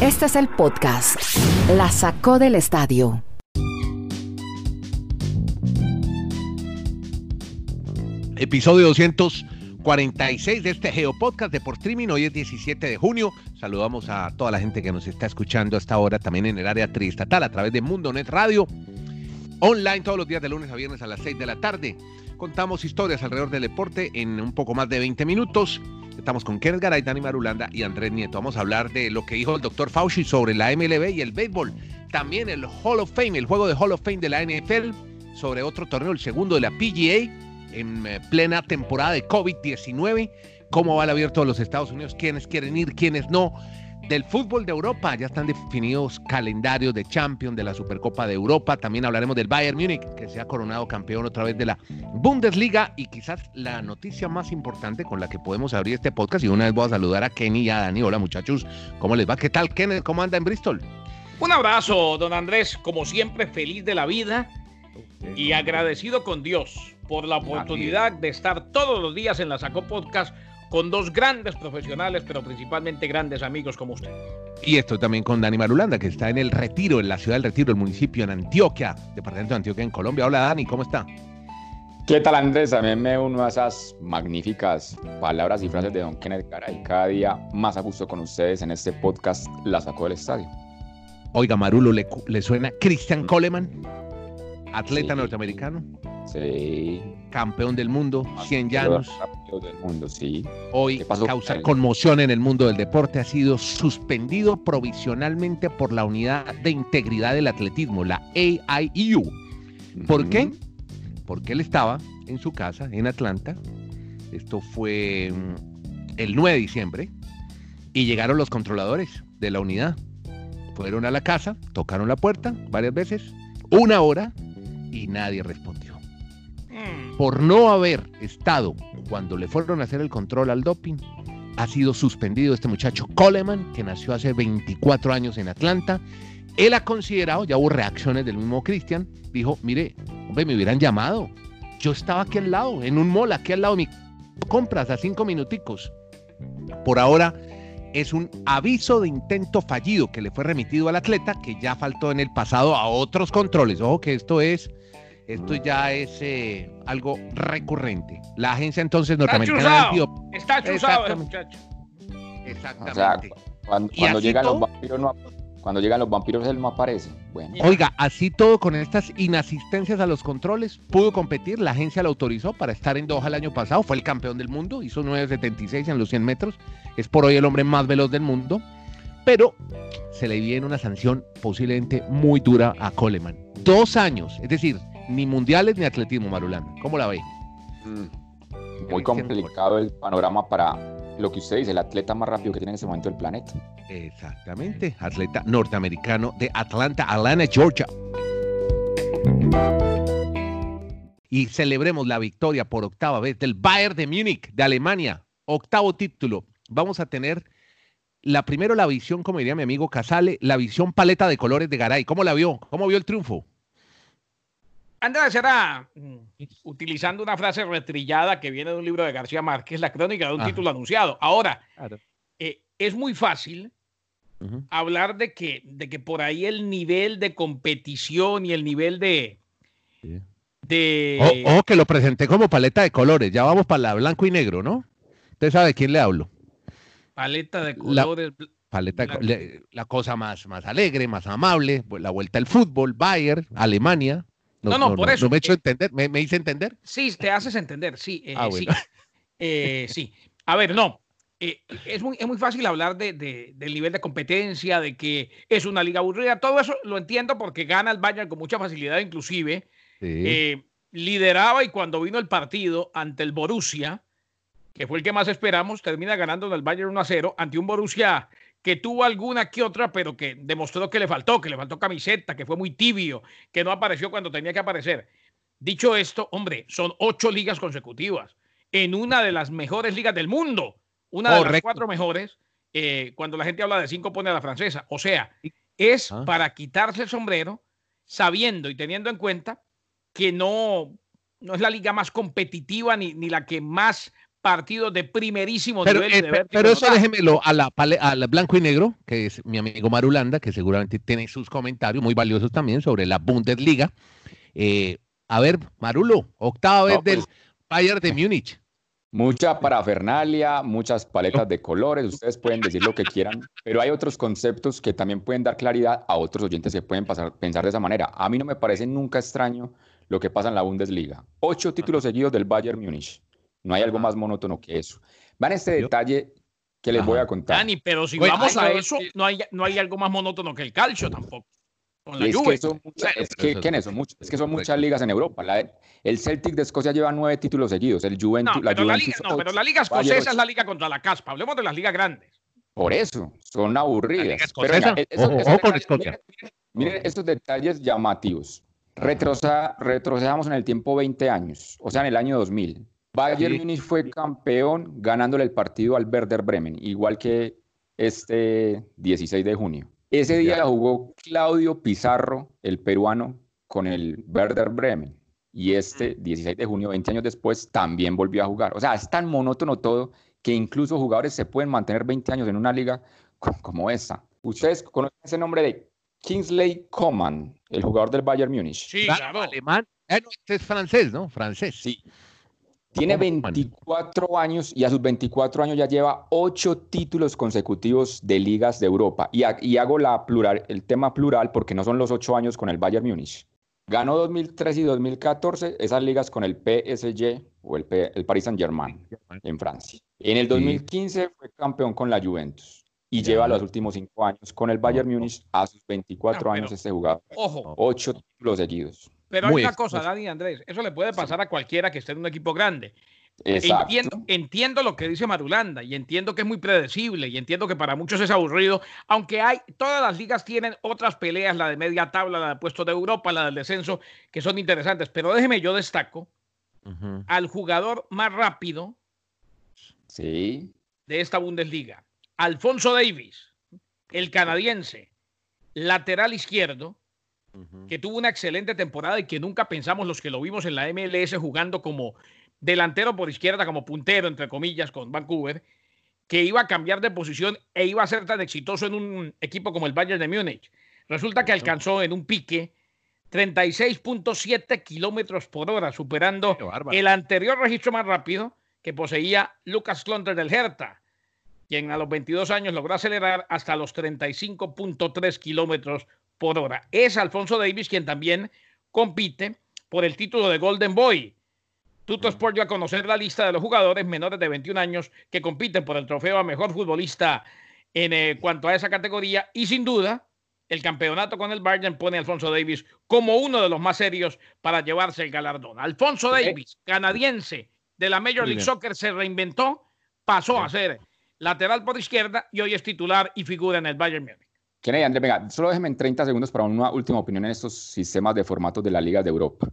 Este es el podcast. La sacó del estadio. Episodio 246 de este Geopodcast de por streaming. Hoy es 17 de junio. Saludamos a toda la gente que nos está escuchando hasta ahora, también en el área triestatal, a través de Mundo Net Radio. Online todos los días de lunes a viernes a las 6 de la tarde. Contamos historias alrededor del deporte en un poco más de 20 minutos. Estamos con Kenneth Garay, Dani Marulanda y Andrés Nieto. Vamos a hablar de lo que dijo el doctor Fauci sobre la MLB y el béisbol. También el Hall of Fame, el juego de Hall of Fame de la NFL, sobre otro torneo, el segundo de la PGA, en eh, plena temporada de COVID-19. ¿Cómo va el abierto de los Estados Unidos? ¿Quiénes quieren ir? ¿Quiénes no? Del fútbol de Europa ya están definidos calendarios de Champions, de la Supercopa de Europa. También hablaremos del Bayern Múnich, que se ha coronado campeón otra vez de la Bundesliga. Y quizás la noticia más importante con la que podemos abrir este podcast. Y una vez voy a saludar a Kenny y a Dani. Hola muchachos, ¿cómo les va? ¿Qué tal, Kenneth? ¿Cómo anda en Bristol? Un abrazo, don Andrés. Como siempre, feliz de la vida y agradecido con Dios por la oportunidad de estar todos los días en la Sacó Podcast con dos grandes profesionales, pero principalmente grandes amigos como usted. Y esto también con Dani Marulanda, que está en el Retiro, en la ciudad del Retiro, el municipio en Antioquia, departamento de Antioquia en Colombia. Hola Dani, ¿cómo está? ¿Qué tal Andrés? También me uno a esas magníficas palabras y frases de Don Kenneth Caray. Cada día más a gusto con ustedes en este podcast La Sacó del Estadio. Oiga, Marulo, ¿le, le suena Christian Coleman? Atleta Sí. norteamericano, Sí. campeón del mundo, 100 llanos. Rápido del mundo, sí. Hoy ¿Qué pasó con causa conmoción en el mundo del deporte. Ha sido suspendido provisionalmente por la Unidad de Integridad del Atletismo, la AIU. ¿Por qué? Porque él estaba en su casa en Atlanta. Esto fue mm, el 9 de diciembre. Y llegaron los controladores de la unidad. Fueron a la casa, tocaron la puerta varias veces, una hora, y nadie respondió. Mm, Por no haber estado cuando le fueron a hacer el control al doping, ha sido suspendido este muchacho Coleman, que nació hace 24 años en Atlanta. Él ha considerado, ya hubo reacciones del mismo Cristian, dijo, mire, hombre, me hubieran llamado. Yo estaba aquí al lado, en un mall, aquí al lado de mi compras, a cinco minuticos. Por ahora es un aviso de intento fallido que le fue remitido al atleta, que ya faltó en el pasado a otros controles. Ojo que esto es, esto ya es eh, algo recurrente. La agencia entonces Está norteamericana de chuzado. Está chuzado ese Exactamente. muchacho. O sea, Exactamente. cuando, llegan todo- los vampiros no, cuando llegan los vampiros él no aparece. Bueno, Oiga, así todo con estas inasistencias a los controles, pudo competir, la agencia lo autorizó para estar en Doha el año pasado, fue el campeón del mundo, hizo 9.76 en los 100 metros, es por hoy el hombre más veloz del mundo, pero se le viene una sanción posiblemente muy dura a Coleman. Dos años, es decir, ni mundiales ni atletismo, Marulán. ¿Cómo la ve? mm, muy complicado el panorama para lo que usted dice, el atleta más rápido que tiene en ese momento el planeta. Exactamente, atleta norteamericano de Atlanta, Atlanta, Georgia. Y celebremos la victoria por octava vez del Bayern de Múnich, de Alemania. Octavo título. Vamos a tener la primero la visión, como diría mi amigo Casale, la visión paleta de colores de Garay. ¿Cómo la vio? ¿Cómo vio el triunfo? Andrés era, mm, utilizando una frase retrillada que viene de un libro de García Márquez, la crónica de un título anunciado. Ahora, eh, es muy fácil hablar de que, de que por ahí el nivel de competición y el nivel de... Sí. de Ojo ojo que lo presenté como paleta de colores. Ya vamos para la blanco y negro, ¿no? Usted sabe de quién le hablo. paleta de La- colores. Paleta le- la cosa más, más alegre, más amable, la vuelta al fútbol, Bayern, Alemania. No, no, por eso, No me he hecho eh, entender, me, me hice entender. Sí, te haces entender, sí. eh, Ah, sí. Eh, sí. A ver, no. eh, es, muy, es muy fácil hablar de, de- del nivel de competencia, de que es una liga aburrida. Todo eso lo entiendo porque gana el Bayern con mucha facilidad, inclusive. Sí. lideraba y cuando vino el partido ante el Borussia, que fue el que más esperamos, termina ganando en el Bayern 1 a 0 ante un Borussia que tuvo alguna que otra, pero que demostró que le faltó, que le faltó camiseta, que fue muy tibio, que no apareció cuando tenía que aparecer. Dicho esto, hombre, son ocho ligas consecutivas en una de las mejores ligas del mundo, una de las cuatro mejores. eh, cuando la gente habla de cinco, pone a la francesa. O sea, es Ah. para quitarse el sombrero, sabiendo y teniendo en cuenta que no, no es la liga más competitiva ni, ni la que más partidos de primerísimo Pero, nivel. eh, de pero eso da. déjemelo a la, a la blanco y negro, que es mi amigo Marulanda, que seguramente tiene sus comentarios muy valiosos también sobre la Bundesliga. Eh, a ver, Marulo, octava vez No, del pues- Bayern de Múnich. Mucha parafernalia, muchas paletas de colores, ustedes pueden decir lo que quieran, pero hay otros conceptos que también pueden dar claridad a otros oyentes que pueden pasar, pensar de esa manera. A mí no me parece nunca extraño lo que pasa en la Bundesliga. Ocho títulos seguidos del Bayern Múnich. No hay algo más monótono que eso. Vean este detalle que les Ajá. voy a contar. Dani, pero si vamos a no, eso, no hay, no hay algo más monótono que el calcio tampoco. Con la Y es Juve. que son muchas, Bueno, es pero que, eso- ¿quiénes son muchas? Es que son correcto. muchas ligas en Europa. La- el Celtic de Escocia lleva nueve títulos seguidos. El Juventus, No, la pero la, Juventus liga, no, pero la liga escocesa es la liga contra la caspa. Hablemos de las ligas grandes. Por eso, son aburridas. Pero venga, escocesa, esos- ojo, esos ojo con detalles- Escocia. miren- Miren estos detalles llamativos. Retrosa- retrocedamos en el tiempo 20 años, o sea, en el año 2000. Bayern Sí. Múnich fue campeón ganándole el partido al Werder Bremen, igual que este 16 de junio. Ese día Ya. jugó Claudio Pizarro, el peruano, con el Werder Bremen. Y este 16 de junio, 20 años después, también volvió a jugar. O sea, es tan monótono todo que incluso jugadores se pueden mantener 20 años en una liga co- como esta. Ustedes conocen ese nombre de Kingsley Coman, el jugador del Bayern Múnich. Sí, Claro, claro. alemán. Eh, no, este es francés, ¿no? Francés. Sí. Tiene Coman. 24 años y a sus 24 años ya lleva 8 títulos consecutivos de ligas de Europa. Y, ha- y hago la plural, el tema plural porque no son los 8 años con el Bayern Múnich. Ganó 2003 y 2014 esas ligas con el PSG o el, P- el Paris Saint-Germain en Francia. En el 2015 fue campeón con la Juventus y Ya. lleva los últimos 5 años con el Bayern No. Múnich a sus 24 No, años pero- este jugador. Ojo, 8 títulos seguidos. Pero hay Muy una cosa. Dani y Andrés. Eso le puede pasar a cualquiera que esté en un equipo grande. Entiendo, entiendo lo que dice Marulanda y entiendo que es muy predecible y entiendo que para muchos es aburrido, aunque hay, todas las ligas tienen otras peleas, la de media tabla, la de puesto de Europa, la del descenso, que son interesantes. Pero déjeme, yo destaco al jugador más rápido Sí. de esta Bundesliga, Alfonso Davis, el canadiense, lateral izquierdo, Que tuvo una excelente temporada y que nunca pensamos los que lo vimos en la MLS jugando como delantero por izquierda, como puntero, entre comillas, con Vancouver, que iba a cambiar de posición e iba a ser tan exitoso en un equipo como el Bayern de Múnich. Resulta que alcanzó en un pique 36.7 kilómetros por hora, superando el anterior registro más rápido que poseía Lucas Klonter del Hertha, quien a los 22 años logró acelerar hasta los 35.3 kilómetros por hora. Es Alfonso Davis quien también compite por el título de Golden Boy. Tuto Sport dio a conocer la lista de los jugadores menores de 21 años que compiten por el trofeo a mejor futbolista en eh, cuanto a esa categoría y sin duda el campeonato con el Bayern pone a Alfonso Davis como uno de los más serios para llevarse el galardón. Alfonso Davis, canadiense de la Major League. Soccer, se reinventó, pasó a ser lateral por izquierda y hoy es titular y figura en el Bayern Múnich. Kennedy, Andrés, venga, solo déjeme en 30 segundos para una última opinión en estos sistemas de formatos de la Liga de Europa.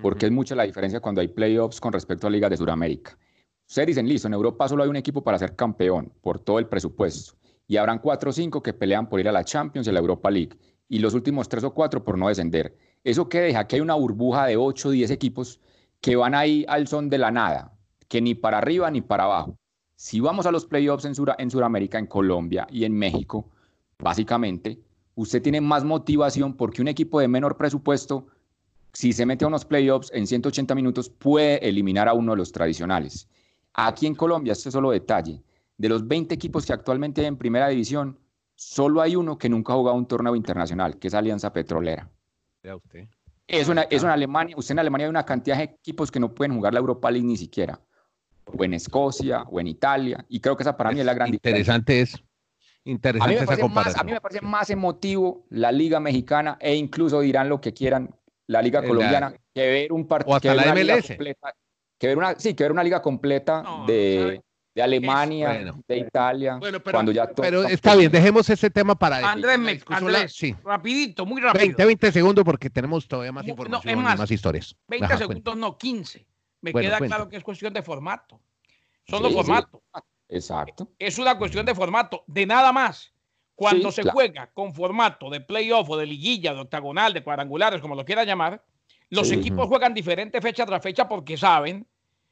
Porque es mucha la diferencia cuando hay playoffs con respecto a ligas de Sudamérica. Ustedes dicen, listo, en Europa solo hay un equipo para ser campeón por todo el presupuesto. Y habrán cuatro o cinco que pelean por ir a la Champions y a la Europa League. Y los últimos tres o cuatro por no descender. ¿Eso qué deja? Que hay una burbuja de 8 o 10 equipos que van ahí al son de la nada, que ni para arriba ni para abajo. Si vamos a los playoffs en, Sura- en Sudamérica, en Colombia y en México, básicamente, usted tiene más motivación porque un equipo de menor presupuesto, si se mete a unos playoffs en 180 minutos, puede eliminar a uno de los tradicionales. Aquí en Colombia, este solo detalle, de los 20 equipos que actualmente hay en primera división, solo hay uno que nunca ha jugado un torneo internacional, que es Alianza Petrolera. Vea usted. Eso en, eso en Alemania, usted en Alemania hay una cantidad de equipos que no pueden jugar la Europa League ni siquiera. O en Escocia, o en Italia, y creo que esa para mí es la gran diferencia. Interesante es. A mí, me esa parece más, comparación. a mí me parece más emotivo la Liga Mexicana e incluso dirán lo que quieran la Liga Eh, la- Colombiana que ver un O partido la MLS. completa, que ver una sí que ver una liga completa No, de, de Alemania, bueno. de Italia, Bueno, pero, cuando ya todo pero está- está bien, dejemos ese tema para. Andrés, me- Andrés, sí. rapidito, muy rápido. 20, 20 segundos porque tenemos todavía más No, no, información es y más, historias. 20 Ajá, segundos, no, 15. Me Bueno, queda cuenta. claro que es cuestión de formato. Son Sí, los sí. Exacto. Es una cuestión de formato, de nada más. Cuando Sí, se claro. juega con formato de playoff o de liguilla, de octagonal, de cuadrangulares, como lo quiera llamar, los Sí. equipos juegan diferente fecha tras fecha porque saben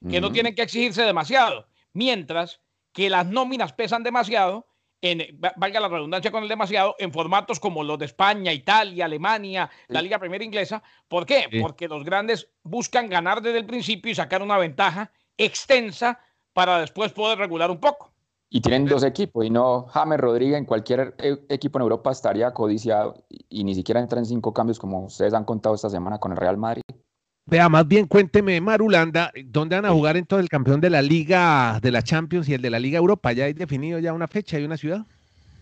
que no tienen que exigirse demasiado, mientras que las nóminas pesan demasiado, en, valga la redundancia con el demasiado, en formatos como los de España, Italia, Alemania, la Liga Primera Inglesa. ¿Por qué? Porque los grandes buscan ganar desde el principio y sacar una ventaja extensa para después poder regular un poco. Y tienen dos equipos, y no James Rodríguez en cualquier e, equipo en Europa estaría codiciado y, ni siquiera entra en cinco cambios como ustedes han contado esta semana con el Real Madrid. Vea, más bien cuénteme, Marulanda, ¿dónde van a jugar entonces el campeón de la Liga de la Champions y el de la Liga Europa? ¿Ya hay definido ya una fecha y una ciudad?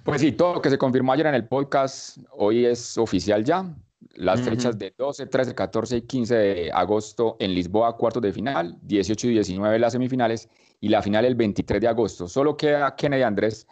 Pues sí, todo lo que se confirmó ayer en el podcast hoy es oficial ya. Las fechas de 12, 13, 14 y 15 de agosto en Lisboa, cuartos de final, 18 y 19 las semifinales y la final el 23 de agosto. Solo queda Kennedy Andrés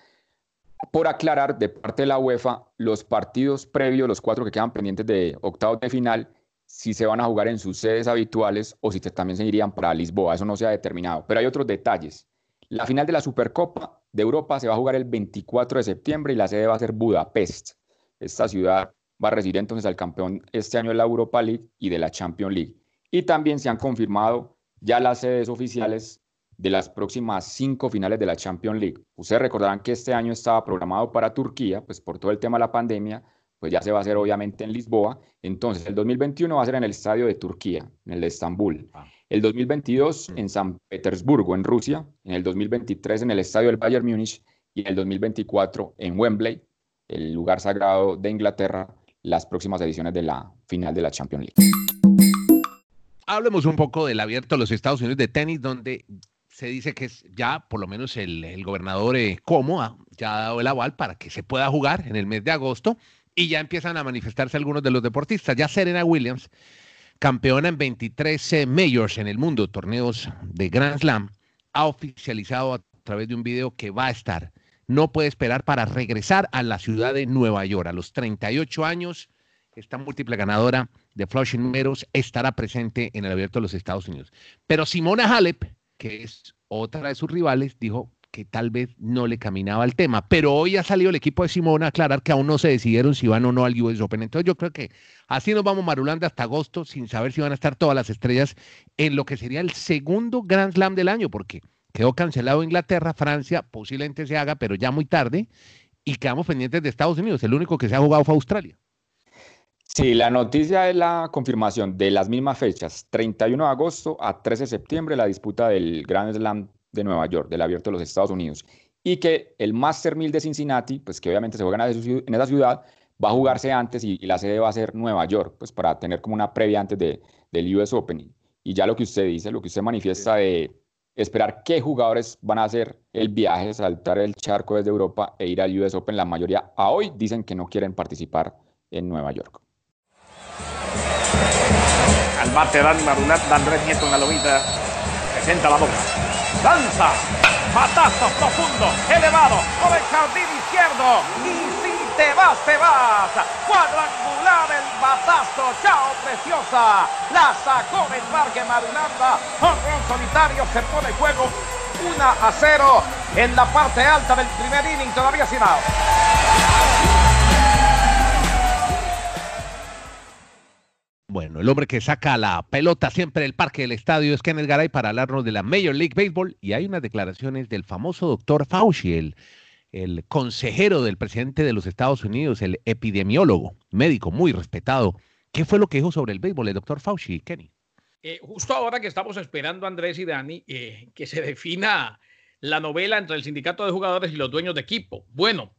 por aclarar de parte de la UEFA los partidos previos, los cuatro que quedan pendientes de octavos de final, si se van a jugar en sus sedes habituales o si también se irían para Lisboa. Eso no se ha determinado. Pero hay otros detalles. La final de la Supercopa de Europa se va a jugar el 24 de septiembre y la sede va a ser Budapest. Esta ciudad va a recibir entonces al campeón este año de la Europa League y de la Champions League. Y también se han confirmado ya las sedes oficiales de las próximas cinco finales de la Champions League. Ustedes recordarán que este año estaba programado para Turquía, pues por todo el tema de la pandemia, pues ya se va a hacer obviamente en Lisboa. Entonces, el 2021 va a ser en el estadio de Turquía, en el de Estambul. Ah. El 2022 mm. en San Petersburgo, en Rusia. En el 2023 en el estadio del Bayern Múnich. Y en el 2024 en Wembley, el lugar sagrado de Inglaterra, las próximas ediciones de la final de la Champions League. Hablemos un poco del abierto de los Estados Unidos de tenis, donde se dice que ya por lo menos el, gobernador eh, Como ya ha dado el aval para que se pueda jugar en el mes de agosto y ya empiezan a manifestarse algunos de los deportistas. Ya Serena Williams, campeona en 23 eh, majors en el mundo, torneos de Grand Slam, ha oficializado a través de un video que va a estar. No puede esperar para regresar a la ciudad de Nueva York. A los 38 años, esta múltiple ganadora de Flushing Meadows estará presente en el Abierto de los Estados Unidos. Pero Simona Halep que es otra de sus rivales, dijo que tal vez no le caminaba el tema. Pero hoy ha salido el equipo de Simón a aclarar que aún no se decidieron si van o no al US Open. Entonces yo creo que así nos vamos marulando hasta agosto sin saber si van a estar todas las estrellas en lo que sería el segundo Grand Slam del año, porque quedó cancelado Inglaterra, Francia, posiblemente se haga, pero ya muy tarde, y quedamos pendientes de Estados Unidos. El único que se ha jugado fue Australia. Sí, la noticia es la confirmación de las mismas fechas, 31 de agosto a 13 de septiembre, la disputa del Grand Slam de Nueva York, del Abierto de los Estados Unidos, y que el Master 1000 de Cincinnati, pues que obviamente se juega en esa ciudad, va a jugarse antes y, la sede va a ser Nueva York, pues para tener como una previa antes de, del US Open. Y ya lo que usted dice, lo que usted manifiesta de esperar qué jugadores van a hacer el viaje, saltar el charco desde Europa e ir al US Open, la mayoría hoy dicen que no quieren participar en Nueva York. Al bate Dani Marulat, Andrés Nieto en la lomita. Presenta la boca. Danza. Patazo profundo, elevado, por el jardín izquierdo. Y te vas, te vas. Cuadrangular el batazo. Chao, preciosa. La sacó del parque Marulanda. Un solitario que pone juego 1 a 0 en la parte alta del primer inning. Todavía sin out. Bueno, el hombre que saca la pelota siempre del parque del estadio es Kenneth Garay para hablarnos de la Major League Baseball y hay unas declaraciones del famoso doctor Fauci, el, el consejero del presidente de los Estados Unidos, el epidemiólogo, médico muy respetado. ¿Qué fue lo que dijo sobre el béisbol el doctor Fauci, Kenny? Eh, justo ahora que estamos esperando, Andrés y Dani, eh, que se defina la novela entre el sindicato de jugadores y los dueños de equipo. Bueno,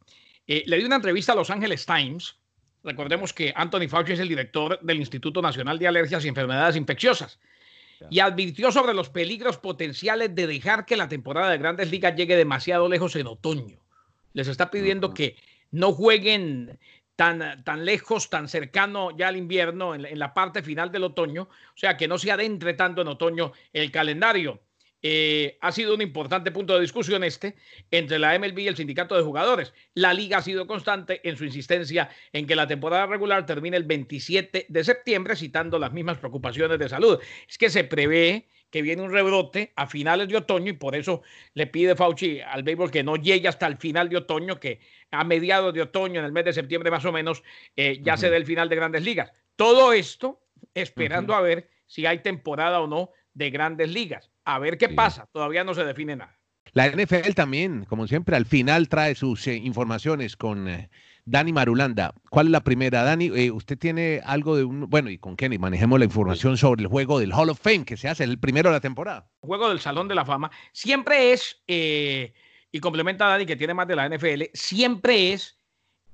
eh, le di una entrevista a Los Angeles Times Recordemos que Anthony Fauci es el director del Instituto Nacional de Alergias y Enfermedades Infecciosas y advirtió sobre los peligros potenciales de dejar que la temporada de grandes ligas llegue demasiado lejos en otoño. Les está pidiendo que no jueguen tan, tan lejos, tan cercano ya al invierno, en la parte final del otoño, o sea, que no se adentre tanto en otoño el calendario. Eh, ha sido un importante punto de discusión este entre la MLB y el sindicato de jugadores. La liga ha sido constante en su insistencia en que la temporada regular termine el 27 de septiembre, citando las mismas preocupaciones de salud. Es que se prevé que viene un rebrote a finales de otoño y por eso le pide Fauci al béisbol que no llegue hasta el final de otoño, que a mediados de otoño, en el mes de septiembre más o menos, eh, ya se dé el final de grandes ligas. Todo esto esperando a ver si hay temporada o no de grandes ligas. A ver qué pasa. Todavía no se define nada. La NFL también, como siempre, al final trae sus eh, informaciones con eh, Dani Marulanda. ¿Cuál es la primera? Dani, eh, usted tiene algo de un... Bueno, y con Kenny manejemos la información sobre el juego del Hall of Fame que se hace el primero de la temporada. juego del Salón de la Fama siempre es, y complementa a Dani que tiene más de la NFL, siempre es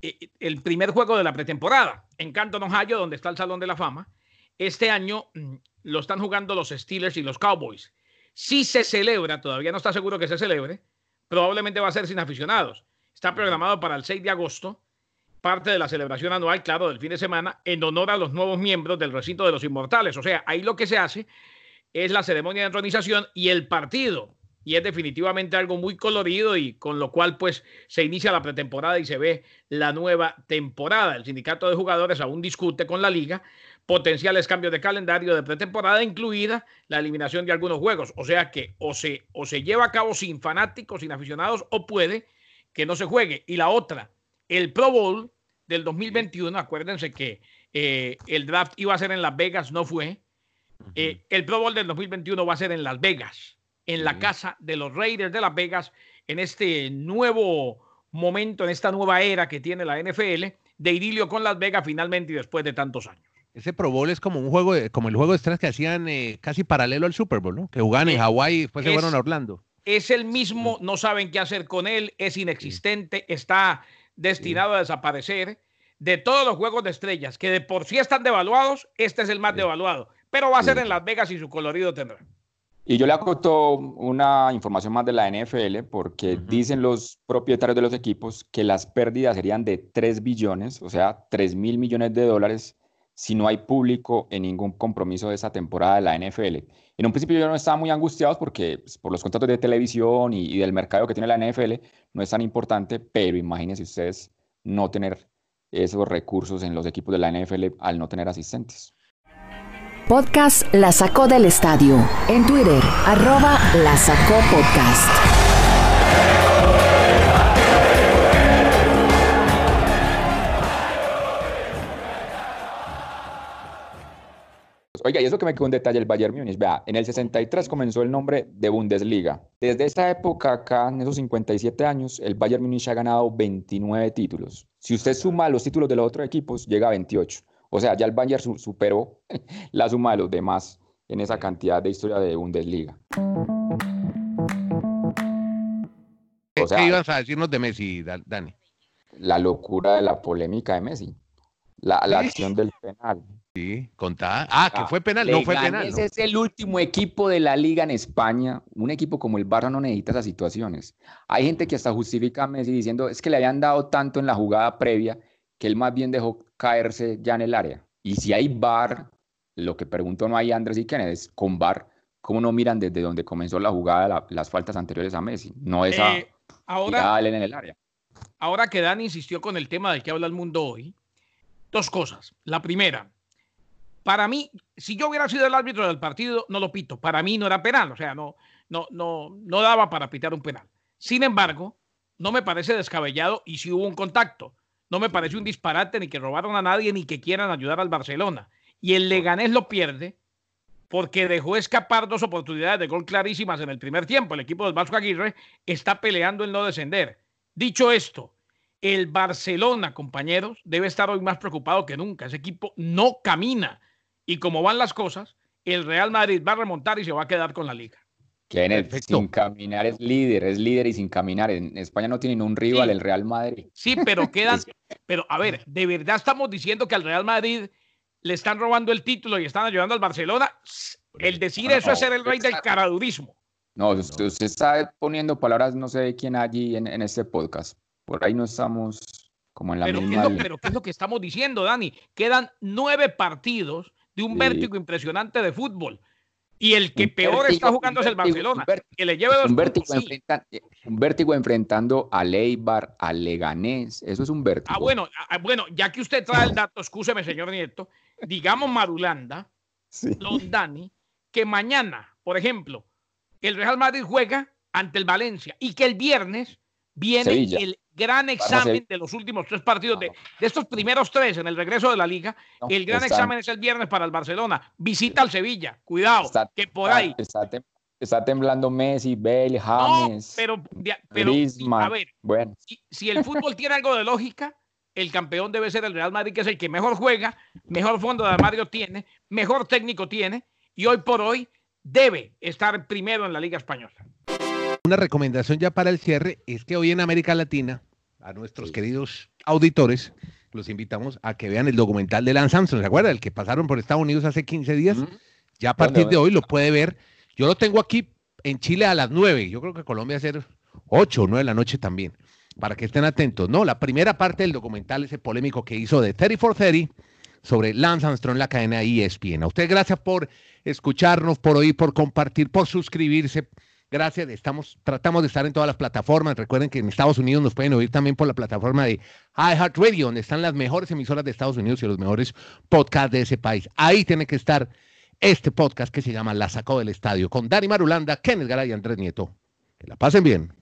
el primer juego de la pretemporada en Canton, Ohio, donde está el Salón de la Fama. Este año mm, lo están jugando los Steelers y los Cowboys. Si se celebra, todavía no está seguro que se celebre, probablemente va a ser sin aficionados. Está programado para el 6 de agosto, parte de la celebración anual, claro, del fin de semana, en honor a los nuevos miembros del recinto de los inmortales. O sea, ahí lo que se hace es la ceremonia de entronización y el partido. Y es definitivamente algo muy colorido y con lo cual pues se inicia la pretemporada y se ve la nueva temporada. El sindicato de jugadores aún discute con la liga potenciales cambios de calendario de pretemporada, incluida la eliminación de algunos juegos. O sea que o se, o se lleva a cabo sin fanáticos, sin aficionados, o puede que no se juegue. Y la otra, el Pro Bowl del 2021, acuérdense que eh, el draft iba a ser en Las Vegas, no fue. Eh, el Pro Bowl del 2021 va a ser en Las Vegas, en la casa de los Raiders de Las Vegas, en este nuevo momento, en esta nueva era que tiene la NFL, de idilio con Las Vegas finalmente y después de tantos años. Ese Pro Bowl es como un juego, como el juego de estrellas que hacían eh, casi paralelo al Super Bowl, ¿no? Que jugaban en Hawái y después se fueron a Orlando. Es el mismo, no saben qué hacer con él, es inexistente, está destinado a desaparecer. De todos los juegos de estrellas que de por sí están devaluados, este es el más devaluado. Pero va a ser en Las Vegas y su colorido tendrá. Y yo le acoto una información más de la NFL porque dicen los propietarios de los equipos que las pérdidas serían de 3 billones, o sea, 3 mil millones de dólares si no hay público en ningún compromiso de esa temporada de la NFL. En un principio yo no estaba muy angustiado porque pues, por los contratos de televisión y, del mercado que tiene la NFL no es tan importante, pero imagínense ustedes no tener esos recursos en los equipos de la NFL al no tener asistentes. Podcast La Sacó del Estadio. En Twitter, arroba La Sacó Podcast. Oiga, y eso que me quedó un detalle el Bayern Múnich. Vea, en el 63 comenzó el nombre de Bundesliga. Desde esa época, acá en esos 57 años, el Bayern Múnich ha ganado 29 títulos. Si usted suma los títulos de los otros equipos, llega a 28. O sea, ya el Bayern superó la suma de los demás en esa cantidad de historia de Bundesliga. ¿Qué ibas a decirnos de Messi, Dani? La locura de la polémica de Messi. La, la acción del penal. Sí, contá. Ah, que fue penal, no fue penal. Ese es el último equipo de la liga en España. Un equipo como el Barça no necesita esas situaciones. Hay gente que hasta justifica a Messi diciendo es que le habían dado tanto en la jugada previa que él más bien dejó caerse ya en el área. Y si hay bar, lo que pregunto no hay Andrés y Kennedy es con bar, ¿cómo no miran desde donde comenzó la jugada las faltas anteriores a Messi? No esa eh, ahora, en el área. Ahora que Dani insistió con el tema del que habla el mundo hoy, dos cosas. La primera, para mí, si yo hubiera sido el árbitro del partido, no lo pito. Para mí no era penal, o sea, no, no, no, no daba para pitar un penal. Sin embargo, no me parece descabellado y si hubo un contacto. No me parece un disparate ni que robaron a nadie ni que quieran ayudar al Barcelona. Y el Leganés lo pierde porque dejó escapar dos oportunidades de gol clarísimas en el primer tiempo. El equipo del Vasco Aguirre está peleando en no descender. Dicho esto, el Barcelona, compañeros, debe estar hoy más preocupado que nunca. Ese equipo no camina. Y como van las cosas, el Real Madrid va a remontar y se va a quedar con la liga. Que en el, sin caminar es líder, es líder y sin caminar. En España no tienen un rival el Real Madrid. Sí, pero quedan. pero a ver, ¿de verdad estamos diciendo que al Real Madrid le están robando el título y están ayudando al Barcelona? El decir eso es ser el rey del caradurismo. No, usted, está poniendo palabras, no sé de quién allí en, en este podcast. Por ahí no estamos como en la pero misma. pero ¿qué es lo que estamos diciendo, Dani? Quedan nueve partidos de un vértigo impresionante de fútbol. Y el que peor está jugando es el Barcelona, que le lleva dos un vértigo, un vértigo enfrentando a Leibar, a Leganés, eso es un vértigo. Ah, bueno, ah, ah, bueno, ya que usted trae el dato, escúcheme, señor Nieto, digamos Marulanda, sí. Dani, que mañana, por ejemplo, el Real Madrid juega ante el Valencia y que el viernes viene el gran examen de los últimos tres partidos, de, estos primeros tres en el regreso de la liga. el gran examen es el viernes para el Barcelona. Visita al Sevilla. Cuidado, que por ahí. Está temblando Messi, Bale, James, pero, pero a ver, bueno. si, el fútbol tiene algo de lógica, el campeón debe ser el Real Madrid, que es el que mejor juega, mejor fondo de armario tiene, mejor técnico tiene, y hoy por hoy debe estar primero en la Liga Española. Una recomendación ya para el cierre es que hoy en América Latina, a nuestros queridos auditores, los invitamos a que vean el documental de Lance Armstrong, ¿se acuerda? El que pasaron por Estados Unidos hace 15 días. Ya a partir de hoy lo puede ver. Yo lo tengo aquí en Chile a las 9. Yo creo que Colombia va a ser 8 o 9 de la noche también. Para que estén atentos. No, la primera parte del documental, ese polémico que hizo de 30 for 30 sobre Lance Armstrong, la cadena ESPN. A usted gracias por escucharnos, por oír, por compartir, por suscribirse. Gracias, estamos, tratamos de estar en todas las plataformas. Recuerden que en Estados Unidos nos pueden oír también por la plataforma de iHeartRadio, donde están las mejores emisoras de Estados Unidos y los mejores podcasts de ese país. Ahí tiene que estar este podcast que se llama La Sacó del Estadio, con Dani Marulanda, Kenneth Garay y Andrés Nieto. Que la pasen bien.